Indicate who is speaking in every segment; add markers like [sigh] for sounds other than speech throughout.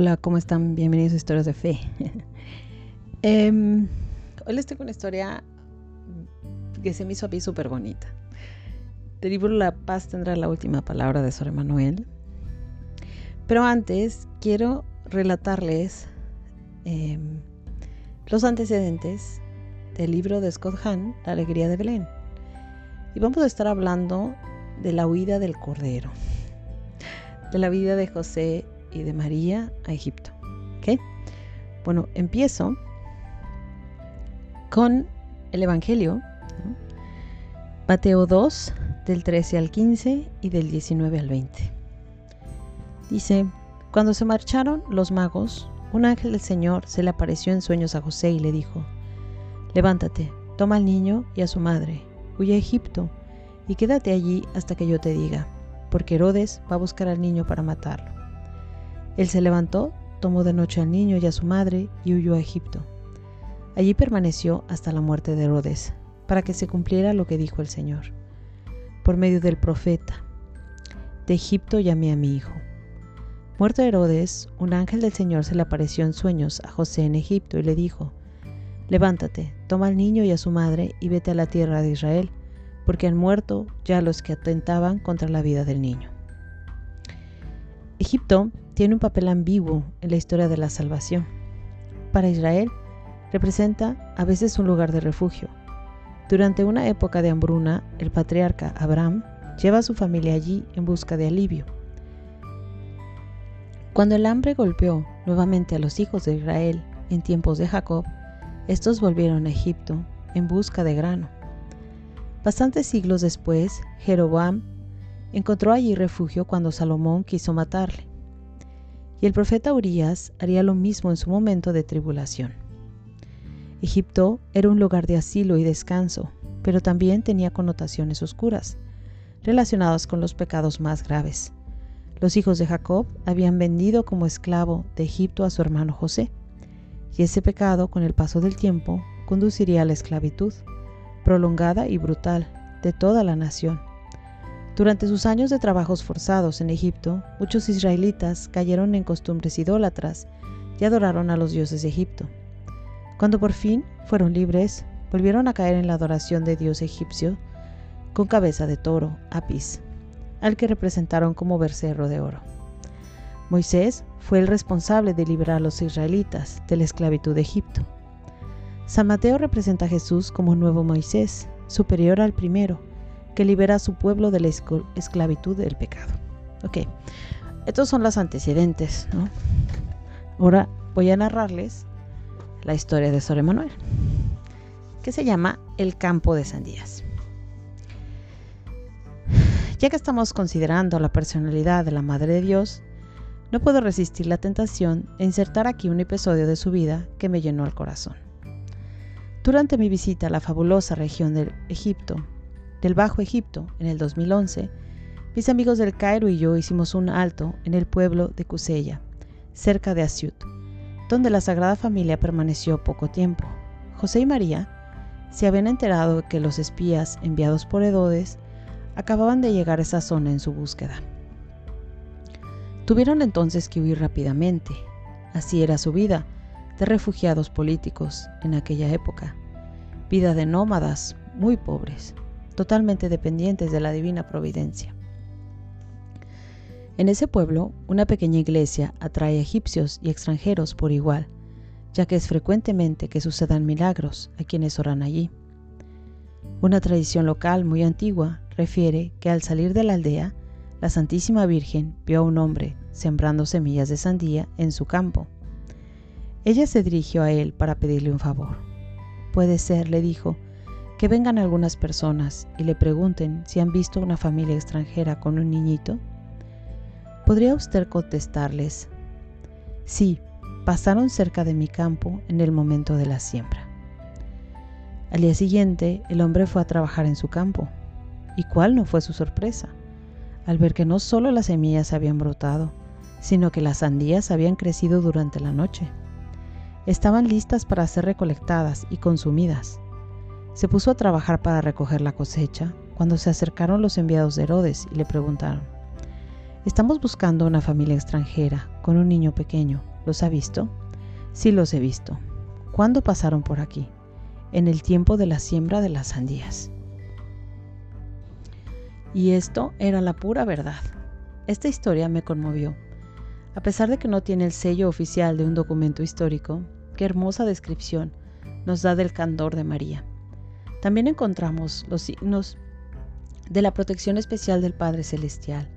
Speaker 1: Hola, ¿cómo están? Bienvenidos a Historias de Fe. [laughs] Em, hoy les tengo una historia que se me hizo a mí súper bonita. Del libro La paz tendrá la última palabra de Sor Emanuel. Pero antes quiero relatarles em, los antecedentes del libro de Scott Hahn, La alegría de Belén. Y vamos a estar hablando de la huida del Cordero, de la vida de José y de María a Egipto. Bueno, empiezo con el Evangelio, Mateo 2, del 13 al 15 y del 19 al 20. Dice, cuando se marcharon los magos, un ángel del Señor se le apareció en sueños a José y le dijo, levántate, toma al niño y a su madre, huye a Egipto y quédate allí hasta que yo te diga, porque Herodes va a buscar al niño para matarlo. Él se levantó, tomó de noche al niño y a su madre y huyó a Egipto. Allí permaneció hasta la muerte de Herodes, para que se cumpliera lo que dijo el Señor. Por medio del profeta, de Egipto llamé a mi hijo. Muerto Herodes, un ángel del Señor se le apareció en sueños a José en Egipto y le dijo, Levántate, toma al niño y a su madre y vete a la tierra de Israel, porque han muerto ya los que atentaban contra la vida del niño. Egipto tiene un papel ambiguo en la historia de la salvación. Para Israel, representa a veces un lugar de refugio. Durante una época de hambruna, el patriarca Abraham lleva a su familia allí en busca de alivio. Cuando el hambre golpeó nuevamente a los hijos de Israel en tiempos de Jacob, estos volvieron a Egipto en busca de grano. Bastantes siglos después, Jeroboam encontró allí refugio cuando Salomón quiso matarle y el profeta Urias haría lo mismo en su momento de tribulación. Egipto era un lugar de asilo y descanso, pero también tenía connotaciones oscuras, relacionadas con los pecados más graves. Los hijos de Jacob habían vendido como esclavo de Egipto a su hermano José, y ese pecado, con el paso del tiempo, conduciría a la esclavitud, prolongada y brutal, de toda la nación. Durante sus años de trabajos forzados en Egipto, muchos israelitas cayeron en costumbres idólatras y adoraron a los dioses de Egipto. Cuando por fin fueron libres, volvieron a caer en la adoración de dios egipcio con cabeza de toro, Apis, al que representaron como becerro de oro. Moisés fue el responsable de liberar a los israelitas de la esclavitud de Egipto. San Mateo representa a Jesús como nuevo Moisés, superior al primero, que libera a su pueblo de la esclavitud del pecado. Ok, estos son los antecedentes. Ahora voy a narrarles la historia de Sor Emanuel, que se llama El campo de sandías. Ya que estamos considerando la personalidad de la Madre de Dios, no puedo resistir la tentación de insertar aquí un episodio de su vida que me llenó el corazón. Durante mi visita a la fabulosa región de Egipto, del Bajo Egipto en el 2011, mis amigos del Cairo y yo hicimos un alto en el pueblo de Kuseya, cerca de Asiut, donde la Sagrada Familia permaneció poco tiempo. José y María se habían enterado que los espías enviados por Herodes acababan de llegar a esa zona en su búsqueda. Tuvieron entonces que huir rápidamente. Así era su vida de refugiados políticos en aquella época. Vida de nómadas muy pobres totalmente dependientes de la divina providencia. En ese pueblo, una pequeña iglesia atrae egipcios y extranjeros por igual, ya que es frecuentemente que sucedan milagros a quienes oran allí. Una tradición local muy antigua refiere que al salir de la aldea, la Santísima Virgen vio a un hombre sembrando semillas de sandía en su campo. Ella se dirigió a él para pedirle un favor. Puede ser, le dijo, que vengan algunas personas y le pregunten si han visto una familia extranjera con un niñito? ¿Podría usted contestarles, sí, pasaron cerca de mi campo en el momento de la siembra? Al día siguiente, el hombre fue a trabajar en su campo. ¿Y cuál no fue su sorpresa? Al ver que no solo las semillas habían brotado, sino que las sandías habían crecido durante la noche. Estaban listas para ser recolectadas y consumidas. Se puso a trabajar para recoger la cosecha cuando se acercaron los enviados de Herodes y le preguntaron, Estamos buscando una familia extranjera con un niño pequeño. ¿Los ha visto? Sí los he visto. ¿Cuándo pasaron por aquí? En el tiempo de la siembra de las sandías. Y esto era la pura verdad. Esta historia me conmovió. A pesar de que no tiene el sello oficial de un documento histórico, qué hermosa descripción nos da del candor de María. También encontramos los signos de la protección especial del Padre Celestial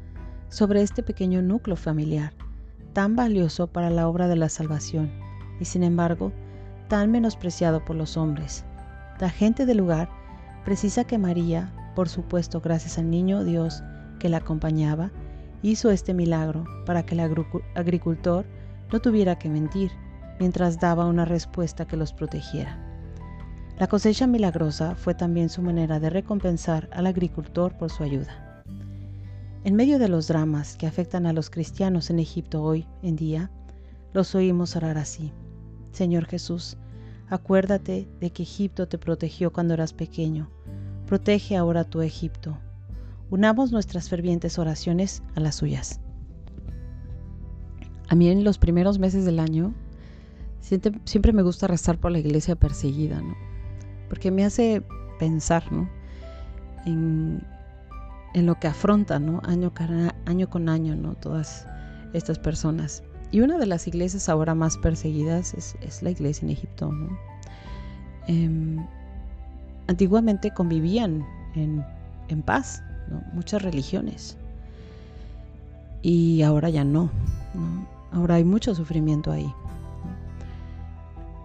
Speaker 1: sobre este pequeño núcleo familiar, tan valioso para la obra de la salvación y sin embargo tan menospreciado por los hombres. La gente del lugar precisa que María, por supuesto gracias al niño Dios que la acompañaba, hizo este milagro para que el agricultor no tuviera que mentir mientras daba una respuesta que los protegiera. La cosecha milagrosa fue también su manera de recompensar al agricultor por su ayuda. En medio de los dramas que afectan a los cristianos en Egipto hoy en día, los oímos orar así. Señor Jesús, acuérdate de que Egipto te protegió cuando eras pequeño. Protege ahora tu Egipto. Unamos nuestras fervientes oraciones a las suyas. A mí en los primeros meses del año siempre, me gusta rezar por la iglesia perseguida, ¿no? Porque me hace pensar, ¿no? En, lo que afrontan, ¿no? Año, con año, ¿no? Todas estas personas. Y una de las iglesias ahora más perseguidas es, la iglesia en Egipto. Em, antiguamente convivían en, paz muchas religiones y ahora ya no, Ahora hay mucho sufrimiento ahí.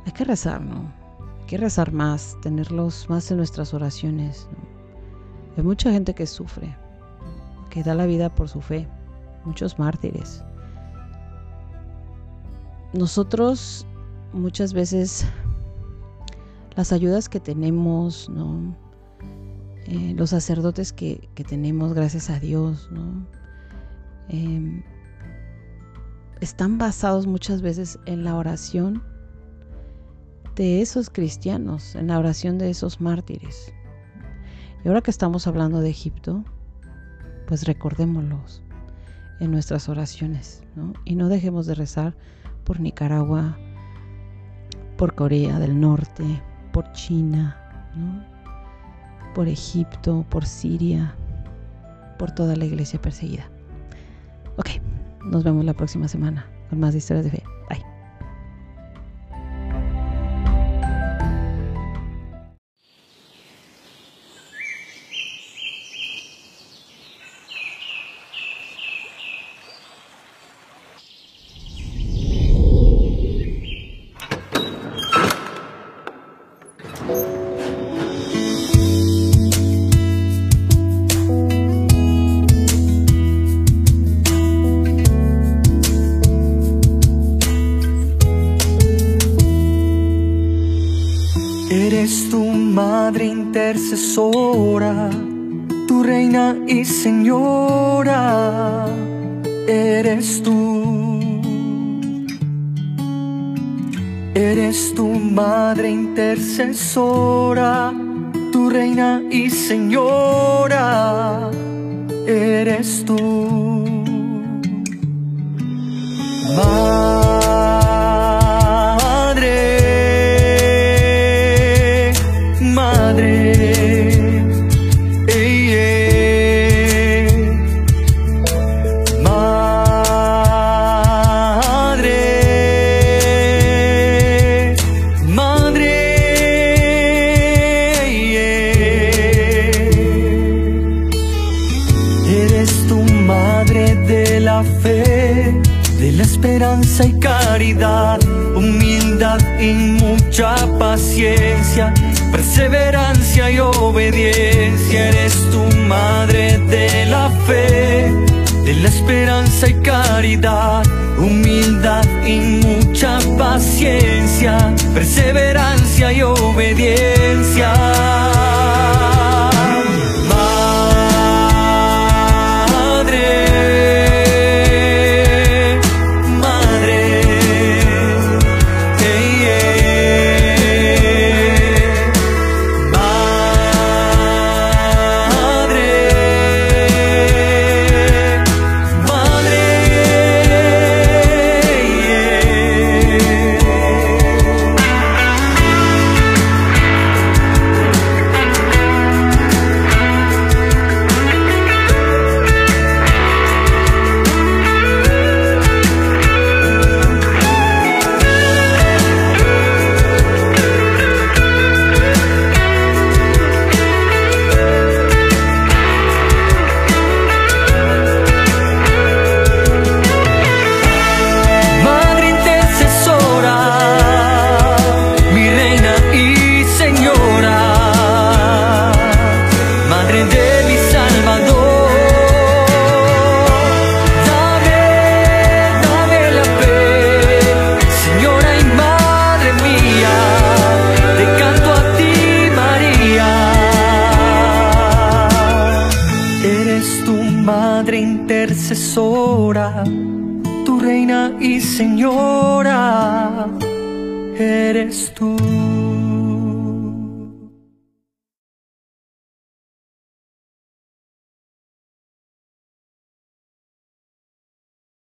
Speaker 1: Hay que rezar, ¿no? Que rezar más, tenerlos más en nuestras oraciones. Hay mucha gente que sufre, que da la vida por su fe, muchos mártires. Nosotros muchas veces las ayudas que tenemos, eh, los sacerdotes que, tenemos, gracias a Dios, em, están basados muchas veces en la oración de esos cristianos, en la oración de esos mártires. Y ahora que estamos hablando de Egipto, pues recordémoslos en nuestras oraciones, Y no dejemos de rezar por Nicaragua, por Corea del Norte, por China, por Egipto, por Siria, por toda la iglesia perseguida. Ok, nos vemos la próxima semana con más historias de fe.
Speaker 2: Intercesora, tu reina y señora, eres tú. Eres tu madre intercesora, tu reina y señora, eres tú. Y caridad, humildad y mucha paciencia, perseverancia y obediencia. Eres tu madre de la fe, de la esperanza y caridad, humildad y mucha paciencia, perseverancia y obediencia. Madre intercesora, tu reina y señora, eres tú.